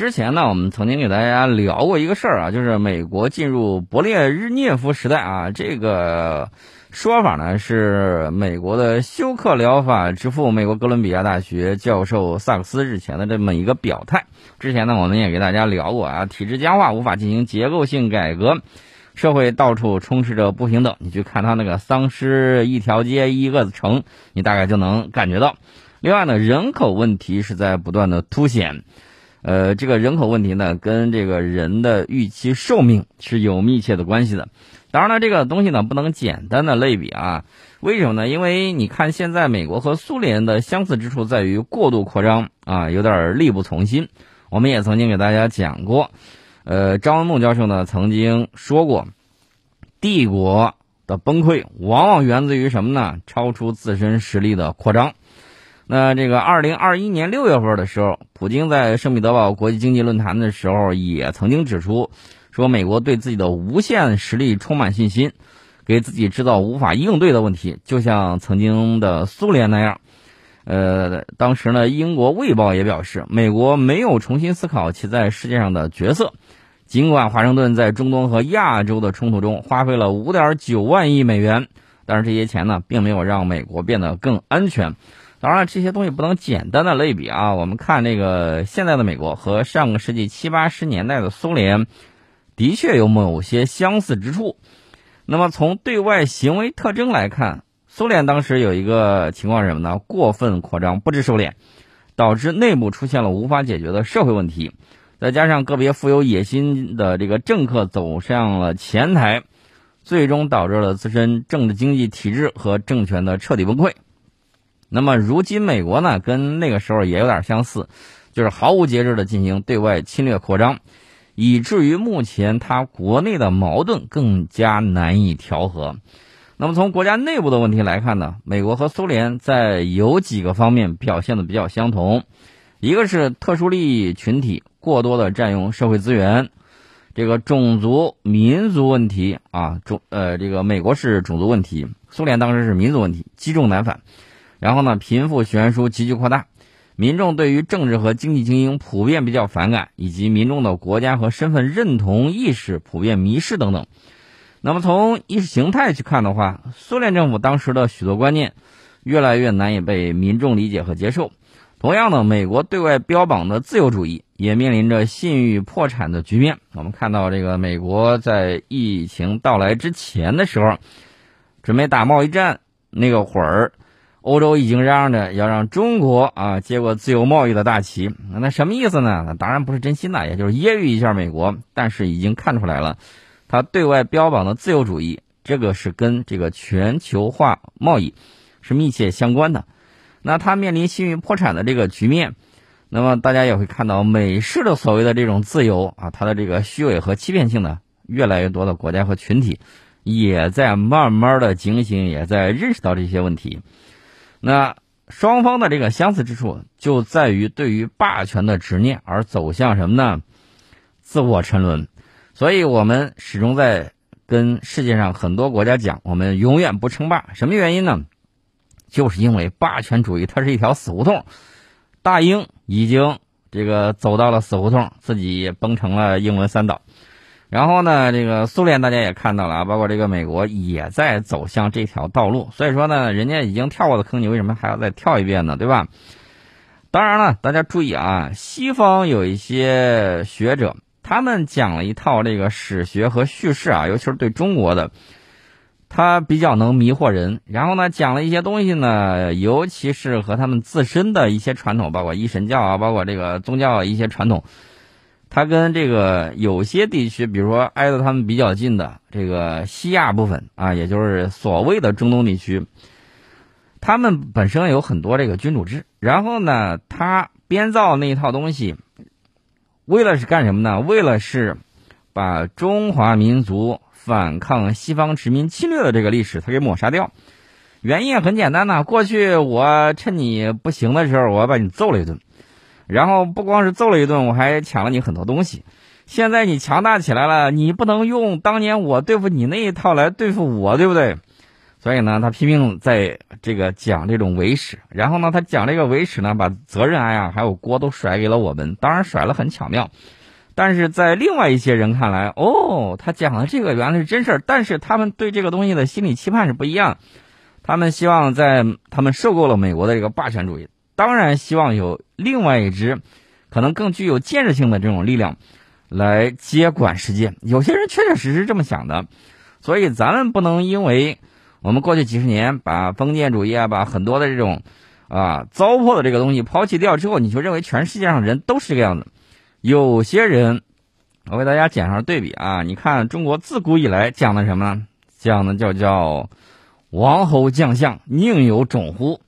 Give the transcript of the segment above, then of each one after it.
之前呢，我们曾经给大家聊过一个事儿啊，就是美国进入勃列日涅夫时代啊，这个说法呢是美国的休克疗法之父、美国哥伦比亚大学教授萨克斯日前的这么一个表态。之前呢，我们也给大家聊过啊，体制僵化，无法进行结构性改革，社会到处充斥着不平等。你去看他那个丧尸一条街一个城，你大概就能感觉到。另外呢，人口问题是在不断的凸显。呃，这个人口问题呢，跟这个人的预期寿命是有密切的关系的。当然了，这个东西呢，不能简单的类比啊。为什么呢？因为你看，现在美国和苏联的相似之处在于过度扩张啊，有点力不从心。我们也曾经给大家讲过，呃，张文梦教授呢曾经说过，帝国的崩溃往往源自于什么呢？超出自身实力的扩张。那这个二零二一年六月份的时候，普京在圣彼得堡国际经济论坛的时候也曾经指出，说美国对自己的无限实力充满信心，给自己制造无法应对的问题，就像曾经的苏联那样。呃，当时呢，英国卫报也表示，美国没有重新思考其在世界上的角色，尽管华盛顿在中东和亚洲的冲突中花费了五点九万亿美元，但是这些钱呢，并没有让美国变得更安全。当然，这些东西不能简单的类比啊。我们看这个现在的美国和上个世纪七八十年代的苏联，的确有某些相似之处。那么从对外行为特征来看，苏联当时有一个情况是什么呢？过分扩张，不知收敛，导致内部出现了无法解决的社会问题。再加上个别富有野心的这个政客走上了前台，最终导致了自身政治经济体制和政权的彻底崩溃。那么，如今美国呢，跟那个时候也有点相似，就是毫无节制的进行对外侵略扩张，以至于目前它国内的矛盾更加难以调和。那么，从国家内部的问题来看呢，美国和苏联在有几个方面表现的比较相同，一个是特殊利益群体过多的占用社会资源，这个种族民族问题啊，种呃，这个美国是种族问题，苏联当时是民族问题，积重难返。然后呢，贫富悬殊急剧扩大，民众对于政治和经济精英普遍比较反感，以及民众的国家和身份认同意识普遍迷失等等。那么从意识形态去看的话，苏联政府当时的许多观念越来越难以被民众理解和接受。同样的，美国对外标榜的自由主义也面临着信誉破产的局面。我们看到，这个美国在疫情到来之前的时候，准备打贸易战那个会儿。欧洲已经嚷着要让中国啊接过自由贸易的大旗，那什么意思呢？那当然不是真心的，也就是揶揄一下美国。但是已经看出来了，他对外标榜的自由主义，这个是跟这个全球化贸易是密切相关的。那他面临信誉破产的这个局面，那么大家也会看到美式的所谓的这种自由啊，它的这个虚伪和欺骗性呢，越来越多的国家和群体也在慢慢的警醒，也在认识到这些问题。那双方的这个相似之处就在于对于霸权的执念而走向什么呢？自我沉沦。所以我们始终在跟世界上很多国家讲，我们永远不称霸。什么原因呢？就是因为霸权主义它是一条死胡同。大英已经这个走到了死胡同，自己崩成了英伦三岛。然后呢，这个苏联大家也看到了啊，包括这个美国也在走向这条道路。所以说呢，人家已经跳过的坑，你为什么还要再跳一遍呢？对吧？当然了，大家注意啊，西方有一些学者，他们讲了一套这个史学和叙事啊，尤其是对中国的，他比较能迷惑人。然后呢，讲了一些东西呢，尤其是和他们自身的一些传统，包括一神教啊，包括这个宗教一些传统。它跟这个有些地区，比如说挨着他们比较近的这个西亚部分啊，也就是所谓的中东地区，他们本身有很多这个君主制。然后呢，他编造那一套东西，为了是干什么呢？为了是把中华民族反抗西方殖民侵略的这个历史，他给抹杀掉。原因很简单呐，过去我趁你不行的时候，我把你揍了一顿。然后不光是揍了一顿，我还抢了你很多东西。现在你强大起来了，你不能用当年我对付你那一套来对付我，对不对？所以呢，他拼命在这个讲这种伪史，然后呢，他讲这个伪史呢，把责任啊还有锅都甩给了我们，当然甩了很巧妙。但是在另外一些人看来，哦，他讲的这个原来是真事儿，但是他们对这个东西的心理期盼是不一样。他们希望在他们受够了美国的这个霸权主义，当然希望有另外一支可能更具有建设性的这种力量来接管世界。有些人确确实实这么想的，所以咱们不能因为我们过去几十年把封建主义啊，把很多的这种啊糟粕的这个东西抛弃掉之后，你就认为全世界上人都是这个样子。有些人，我给大家讲上对比啊，你看中国自古以来讲的什么呢？讲的叫叫王侯将相宁有种乎？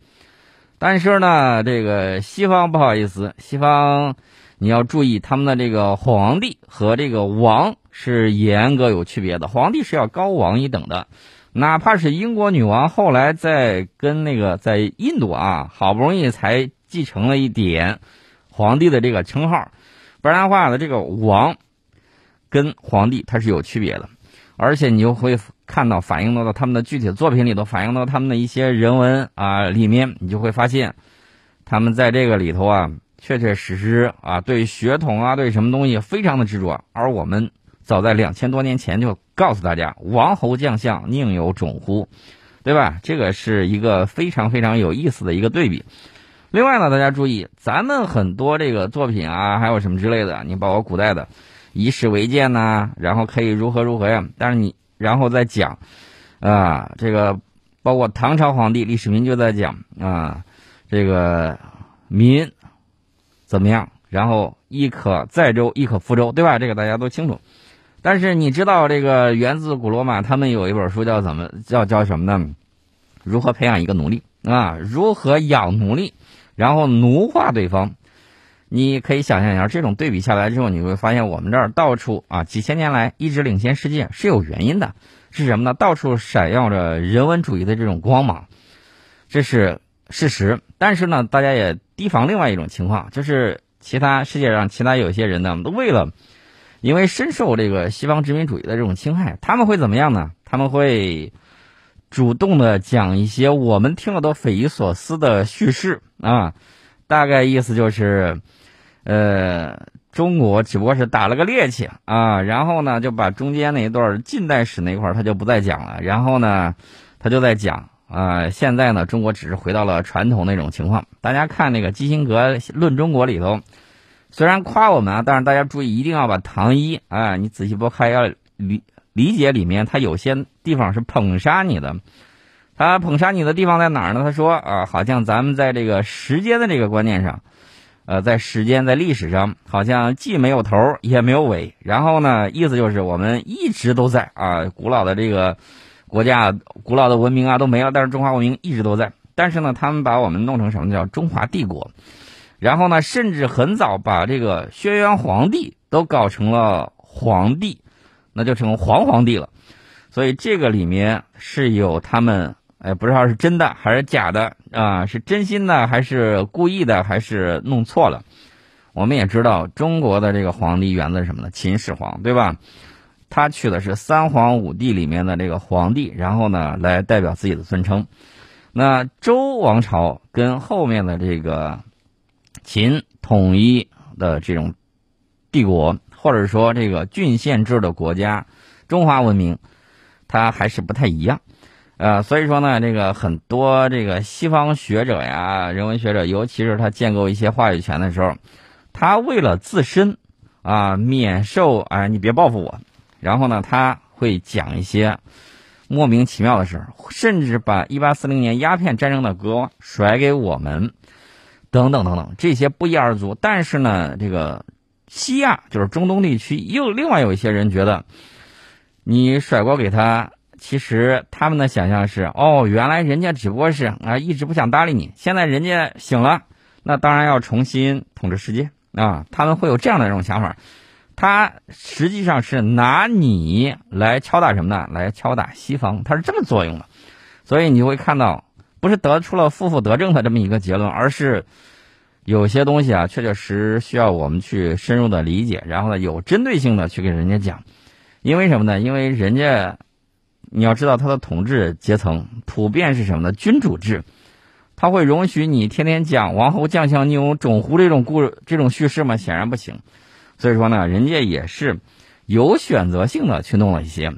但是呢，这个西方不好意思，西方你要注意他们的这个皇帝和这个王是严格有区别的，皇帝是要高王一等的，哪怕是英国女王后来在跟那个在印度啊，好不容易才继承了一点皇帝的这个称号。不然的话呢，这个王跟皇帝他是有区别的，而且你就会看到反映到他们的具体作品里头，反映到他们的一些人文啊里面，你就会发现，他们在这个里头啊，确确实实啊，对血统啊，对什么东西非常的执着。而我们早在两千多年前就告诉大家，王侯将相宁有种乎，对吧？这个是一个非常非常有意思的一个对比。另外呢，大家注意，咱们很多这个作品啊，还有什么之类的，你包括古代的以史为鉴呐，然后可以如何如何呀？但是你然后再讲啊，这个包括唐朝皇帝李世民就在讲啊，这个民怎么样？然后亦可载舟，亦可覆舟，对吧？这个大家都清楚。但是你知道这个源自古罗马，他们有一本书叫怎么叫叫什么呢？如何培养一个奴隶啊？如何养奴隶？然后奴化对方，你可以想象一下，这种对比下来之后，你会发现我们这儿到处啊，几千年来一直领先世界是有原因的，是什么呢？到处闪耀着人文主义的这种光芒，这是事实。但是呢，大家也提防另外一种情况，就是其他世界上其他有些人呢，都为了因为深受这个西方殖民主义的这种侵害，他们会怎么样呢？他们会。主动的讲一些我们听了都匪夷所思的叙事啊，大概意思就是，呃，中国只不过是打了个趔趄啊，然后呢就把中间那一段近代史那块他就不再讲了，然后呢他就在讲啊，现在呢中国只是回到了传统那种情况。大家看那个基辛格《论中国》里头，虽然夸我们啊，但是大家注意一定要把唐一啊，你仔细拨开要理。理解里面，他有些地方是捧杀你的。他捧杀你的地方在哪儿呢？他说啊，好像咱们在这个时间的这个观念上，呃，在时间在历史上，好像既没有头也没有尾。然后呢，意思就是我们一直都在啊，古老的这个国家、古老的文明啊都没了，但是中华文明一直都在。但是呢，他们把我们弄成什么叫中华帝国？然后呢，甚至很早把这个轩辕皇帝都搞成了皇帝。那就成黄皇帝了，所以这个里面是有他们，哎，不知道是真的还是假的啊？是真心的还是故意的还是弄错了？我们也知道中国的这个皇帝源自什么呢？秦始皇，对吧？他取的是三皇五帝里面的这个皇帝，然后呢来代表自己的尊称。那周王朝跟后面的这个秦统一的这种帝国。或者说，这个郡县制的国家，中华文明，它还是不太一样，呃，所以说呢，这个很多这个西方学者呀、人文学者，尤其是他建构一些话语权的时候，他为了自身啊免受啊你别报复我，然后呢，他会讲一些莫名其妙的事，甚至把一八四零年鸦片战争的锅甩给我们，等等等等，这些不一而足。但是呢，这个。西亚就是中东地区，又另外有一些人觉得，你甩锅给他，其实他们的想象是，哦，原来人家只不过是啊，一直不想搭理你，现在人家醒了，那当然要重新统治世界啊，他们会有这样的一种想法，他实际上是拿你来敲打什么呢？来敲打西方，他是这么作用的，所以你会看到，不是得出了负负得正的这么一个结论，而是。有些东西啊，确确实需要我们去深入的理解，然后呢，有针对性的去给人家讲，因为什么呢？因为人家你要知道他的统治阶层普遍是什么呢？君主制，他会容许你天天讲王侯将相宁有种乎这种故这种叙事吗？显然不行。所以说呢，人家也是有选择性的去弄了一些。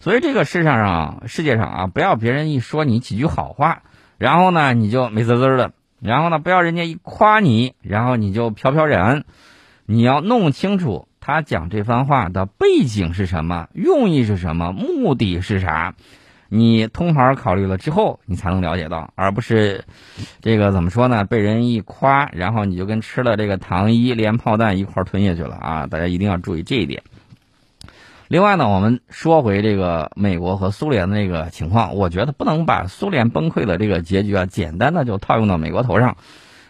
所以这个世上上世界上啊，不要别人一说你几句好话，然后呢你就美滋滋的；然后呢不要人家一夸你，然后你就飘飘然。你要弄清楚。他讲这番话的背景是什么？用意是什么？目的是啥？你通盘考虑了之后，你才能了解到，而不是这个怎么说呢？被人一夸，然后你就跟吃了这个糖衣连炮弹一块吞下去了啊！大家一定要注意这一点。另外呢，我们说回这个美国和苏联的那个情况，我觉得不能把苏联崩溃的这个结局啊，简单的就套用到美国头上。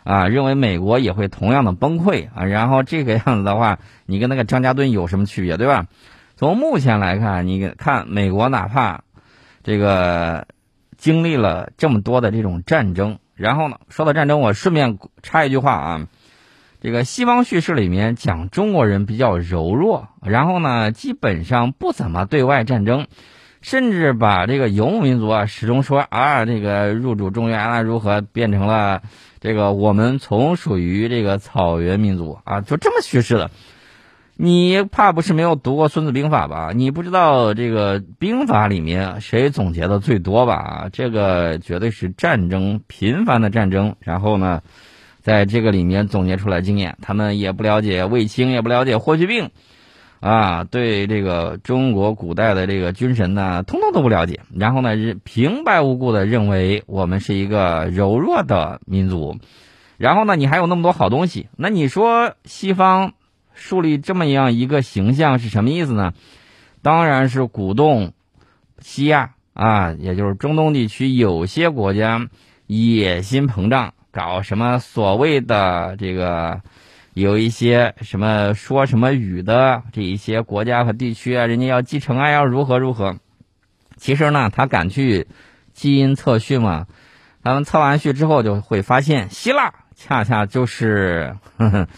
啊，认为美国也会同样的崩溃啊，然后这个样子的话，你跟那个张家墩有什么区别，对吧？从目前来看，你看美国哪怕这个经历了这么多的这种战争，然后呢，说到战争，我顺便插一句话啊，这个西方叙事里面讲中国人比较柔弱，然后呢，基本上不怎么对外战争，甚至把这个游牧民族啊，始终说啊，这个入主中原啊如何变成了。这个我们从属于这个草原民族啊，就这么叙事的。你怕不是没有读过《孙子兵法》吧？你不知道这个兵法里面谁总结的最多吧？这个绝对是战争频繁的战争，然后呢，在这个里面总结出来经验。他们也不了解卫青，也不了解霍去病。啊，对这个中国古代的这个军神呢，通通都不了解。然后呢，平白无故的认为我们是一个柔弱的民族。然后呢，你还有那么多好东西。那你说西方树立这么样一个形象是什么意思呢？当然是鼓动西亚啊，也就是中东地区有些国家野心膨胀，搞什么所谓的这个。有一些什么说什么语的这一些国家和地区啊，人家要继承啊，要如何如何？其实呢，他敢去基因测序吗？他们测完序之后，就会发现希腊恰恰就是呵 呵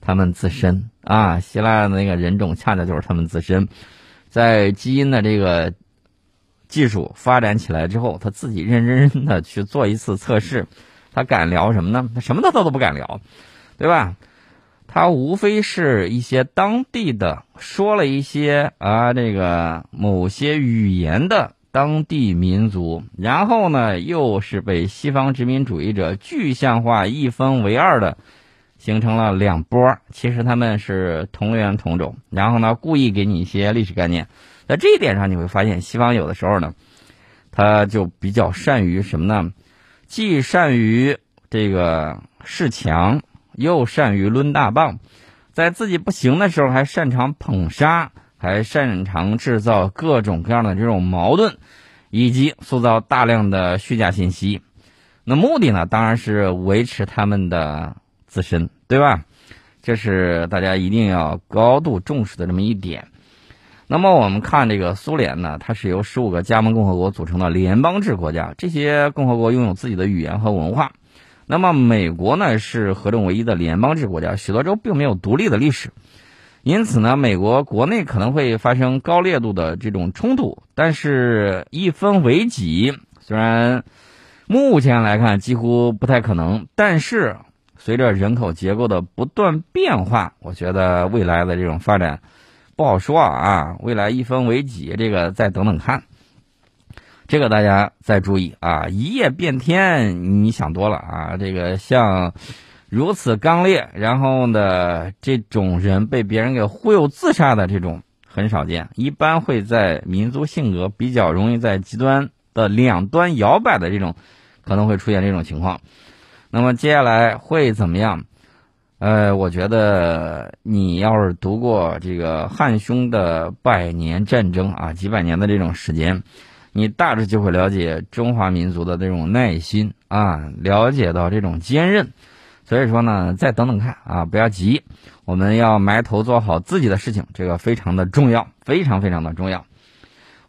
他们自身啊，希腊的那个人种恰恰就是他们自身。在基因的这个技术发展起来之后，他自己认认真真的去做一次测试，他敢聊什么呢？他什么他都都不敢聊，对吧？他无非是一些当地的说了一些啊，这个某些语言的当地民族，然后呢，又是被西方殖民主义者具象化一分为二的，形成了两波。其实他们是同源同种，然后呢，故意给你一些历史概念。在这一点上，你会发现西方有的时候呢，他就比较善于什么呢？既善于这个恃强。又善于抡大棒，在自己不行的时候还擅长捧杀，还擅长制造各种各样的这种矛盾，以及塑造大量的虚假信息。那目的呢，当然是维持他们的自身，对吧？这是大家一定要高度重视的这么一点。那么我们看这个苏联呢，它是由十五个加盟共和国组成的联邦制国家，这些共和国拥有自己的语言和文化。那么美国呢是合众唯一的联邦制国家，许多州并没有独立的历史，因此呢，美国国内可能会发生高烈度的这种冲突。但是，一分为几，虽然目前来看几乎不太可能，但是随着人口结构的不断变化，我觉得未来的这种发展不好说啊。未来一分为几，这个再等等看。这个大家再注意啊！一夜变天，你想多了啊！这个像如此刚烈，然后呢，这种人被别人给忽悠自杀的这种很少见，一般会在民族性格比较容易在极端的两端摇摆的这种，可能会出现这种情况。那么接下来会怎么样？呃，我觉得你要是读过这个汉匈的百年战争啊，几百年的这种时间。你大致就会了解中华民族的这种耐心啊，了解到这种坚韧，所以说呢，再等等看啊，不要急，我们要埋头做好自己的事情，这个非常的重要，非常非常的重要。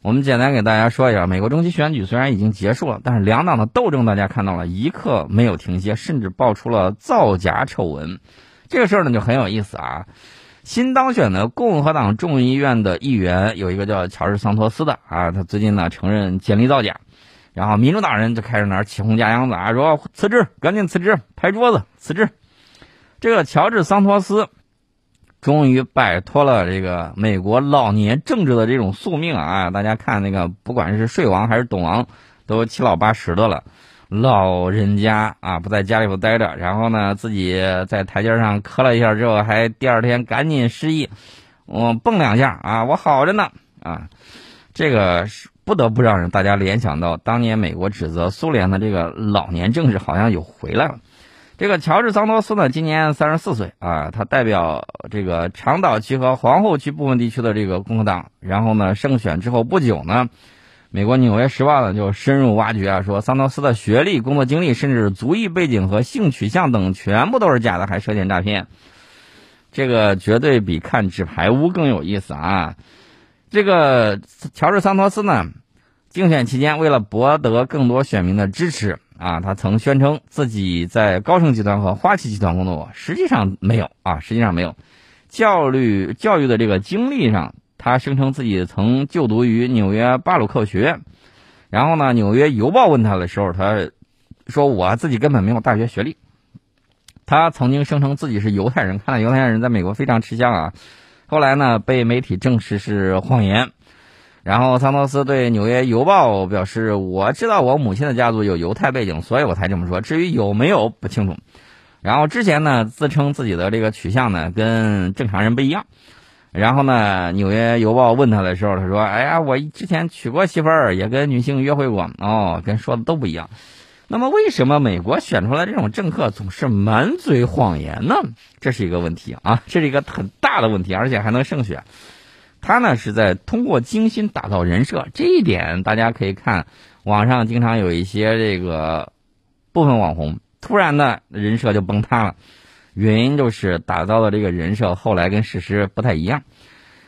我们简单给大家说一下，美国中期选举虽然已经结束了，但是两党的斗争大家看到了一刻没有停歇，甚至爆出了造假丑闻，这个事儿呢就很有意思啊。新当选的共和党众议院的议员有一个叫乔治桑托斯的啊，他最近呢承认简历造假，然后民主党人就开始那儿起哄架秧子啊，说辞职，赶紧辞职，拍桌子辞职。这个乔治桑托斯终于摆脱了这个美国老年政治的这种宿命啊！大家看那个，不管是睡王还是董王，都七老八十的了。老人家啊，不在家里头待着，然后呢，自己在台阶上磕了一下之后，还第二天赶紧失忆，我蹦两下啊，我好着呢啊，这个是不得不让人大家联想到当年美国指责苏联的这个老年政治好像又回来了。这个乔治桑托斯呢，今年三十四岁啊，他代表这个长岛区和皇后区部分地区的这个共和党，然后呢，胜选之后不久呢。美国《纽约时报》呢就深入挖掘啊，说桑托斯的学历、工作经历，甚至族裔背景和性取向等全部都是假的，还涉嫌诈骗。这个绝对比看纸牌屋更有意思啊！这个乔治桑托斯呢，竞选期间为了博得更多选民的支持啊，他曾宣称自己在高盛集团和花旗集团工作过，实际上没有啊，实际上没有。教育教育的这个经历上。他声称自己曾就读于纽约巴鲁克学院，然后呢，《纽约邮报》问他的时候，他说：“我自己根本没有大学学历。”他曾经声称自己是犹太人，看来犹太人在美国非常吃香啊。后来呢，被媒体证实是谎言。然后桑托斯对《纽约邮报》表示：“我知道我母亲的家族有犹太背景，所以我才这么说。至于有没有，不清楚。”然后之前呢，自称自己的这个取向呢，跟正常人不一样。然后呢，《纽约邮报》问他的时候，他说：“哎呀，我之前娶过媳妇儿，也跟女性约会过。哦，跟说的都不一样。那么，为什么美国选出来这种政客总是满嘴谎言呢？这是一个问题啊，这是一个很大的问题，而且还能胜选。他呢是在通过精心打造人设，这一点大家可以看网上经常有一些这个部分网红突然的人设就崩塌了。”原因就是打造的这个人设后来跟事实不太一样。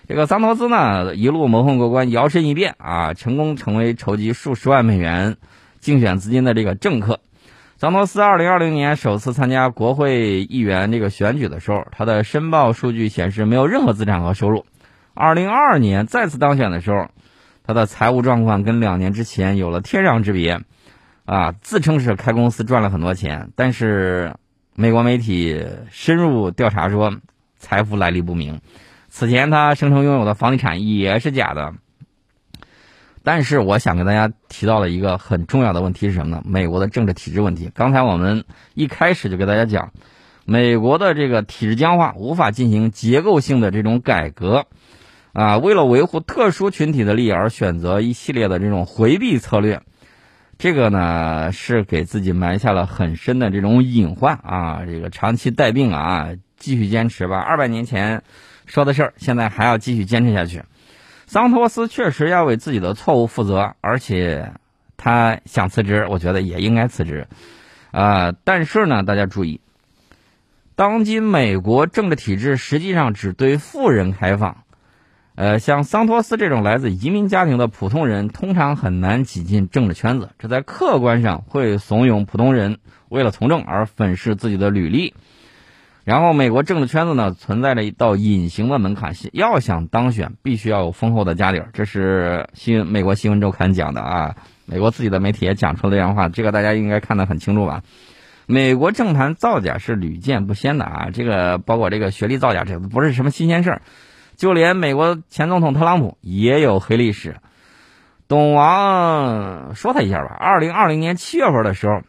这个桑托斯呢一路蒙混过关，摇身一变啊，成功成为筹集数十万美元竞选资金的这个政客。桑托斯二零二零年首次参加国会议员这个选举的时候，他的申报数据显示没有任何资产和收入。二零二二年再次当选的时候，他的财务状况跟两年之前有了天壤之别，啊，自称是开公司赚了很多钱，但是。美国媒体深入调查说，财富来历不明。此前他声称拥有的房地产也是假的。但是我想跟大家提到了一个很重要的问题是什么呢？美国的政治体制问题。刚才我们一开始就给大家讲，美国的这个体制僵化，无法进行结构性的这种改革，啊，为了维护特殊群体的利益而选择一系列的这种回避策略。这个呢是给自己埋下了很深的这种隐患啊！这个长期带病啊，继续坚持吧。二百年前说的事儿，现在还要继续坚持下去。桑托斯确实要为自己的错误负责，而且他想辞职，我觉得也应该辞职。啊，但是呢，大家注意，当今美国政治体制实际上只对富人开放。呃，像桑托斯这种来自移民家庭的普通人，通常很难挤进政治圈子。这在客观上会怂恿普通人为了从政而粉饰自己的履历。然后，美国政治圈子呢，存在着一道隐形的门槛，要想当选，必须要有丰厚的家底儿。这是新美国新闻周刊讲的啊，美国自己的媒体也讲出了这样的话，这个大家应该看得很清楚吧？美国政坛造假是屡见不鲜的啊，这个包括这个学历造假，这不是什么新鲜事儿。就连美国前总统特朗普也有黑历史。董王说他一下吧。二零二零年七月份的时候，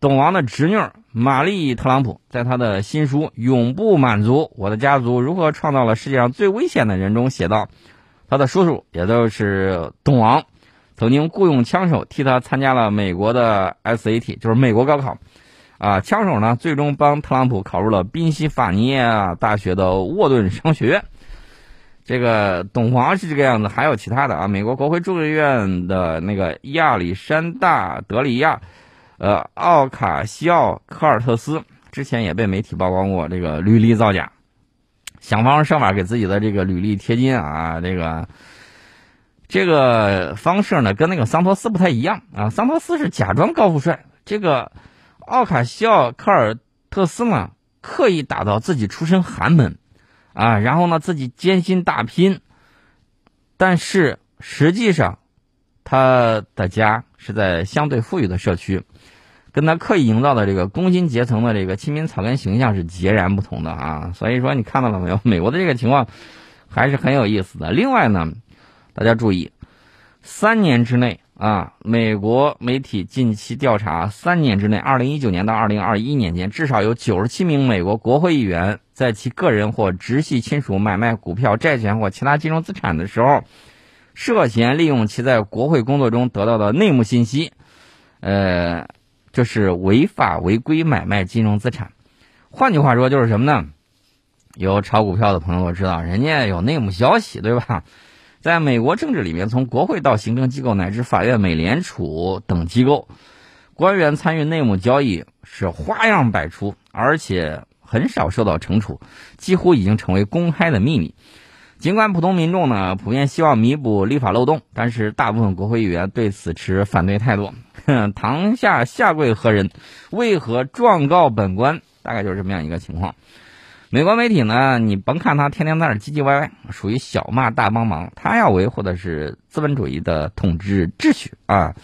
董王的侄女玛丽特朗普在他的新书《永不满足：我的家族如何创造了世界上最危险的人》中写道，他的叔叔也就是董王，曾经雇佣枪手替他参加了美国的 SAT，就是美国高考。啊，枪手呢最终帮特朗普考入了宾夕法尼亚大学的沃顿商学院。这个董王是这个样子，还有其他的啊。美国国会众议院的那个亚历山大·德里亚，呃，奥卡西奥·科尔特斯之前也被媒体曝光过这个履历造假，想方设法给自己的这个履历贴金啊。这个这个方式呢，跟那个桑托斯不太一样啊。桑托斯是假装高富帅，这个奥卡西奥·科尔特斯呢，刻意打造自己出身寒门。啊，然后呢自己艰辛打拼，但是实际上他的家是在相对富裕的社区，跟他刻意营造的这个工薪阶层的这个亲民草根形象是截然不同的啊。所以说你看到了没有？美国的这个情况还是很有意思的。另外呢，大家注意，三年之内。啊！美国媒体近期调查，三年之内，二零一九年到二零二一年间，至少有九十七名美国国会议员在其个人或直系亲属买卖股票、债权或其他金融资产的时候，涉嫌利用其在国会工作中得到的内幕信息，呃，就是违法违规买卖金融资产。换句话说，就是什么呢？有炒股票的朋友都知道，人家有内幕消息，对吧？在美国政治里面，从国会到行政机构乃至法院、美联储等机构，官员参与内幕交易是花样百出，而且很少受到惩处，几乎已经成为公开的秘密。尽管普通民众呢普遍希望弥补立法漏洞，但是大部分国会议员对此持反对态度。堂下下跪何人？为何状告本官？大概就是这么样一个情况。美国媒体呢，你甭看他天天在那唧唧歪歪，属于小骂大帮忙。他要维护的是资本主义的统治秩序啊。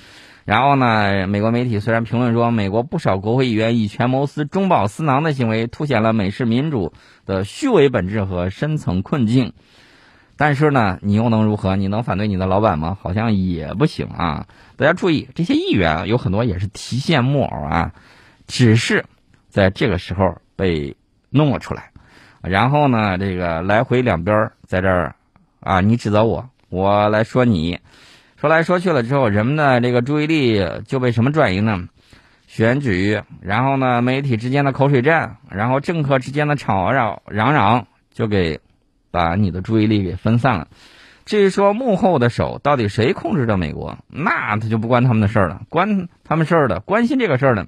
然后呢，美国媒体虽然评论说，美国不少国会议员以权谋私、中饱私囊的行为，凸显了美式民主的虚伪本质和深层困境。但是呢，你又能如何？你能反对你的老板吗？好像也不行啊。大家注意，这些议员有很多也是提线木偶啊，只是在这个时候被弄了出来。然后呢，这个来回两边在这儿，啊，你指责我，我来说你，说来说去了之后，人们的这个注意力就被什么转移呢？选举，然后呢，媒体之间的口水战，然后政客之间的吵吵嚷嚷，就给把你的注意力给分散了。至于说幕后的手到底谁控制着美国，那他就不关他们的事儿了，关他们事儿的，关心这个事儿的。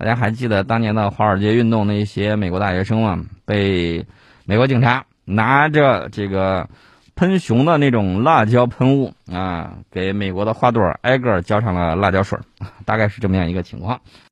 大家还记得当年的华尔街运动那些美国大学生吗？被美国警察拿着这个喷熊的那种辣椒喷雾啊，给美国的花朵挨个浇上了辣椒水，大概是这么样一个情况。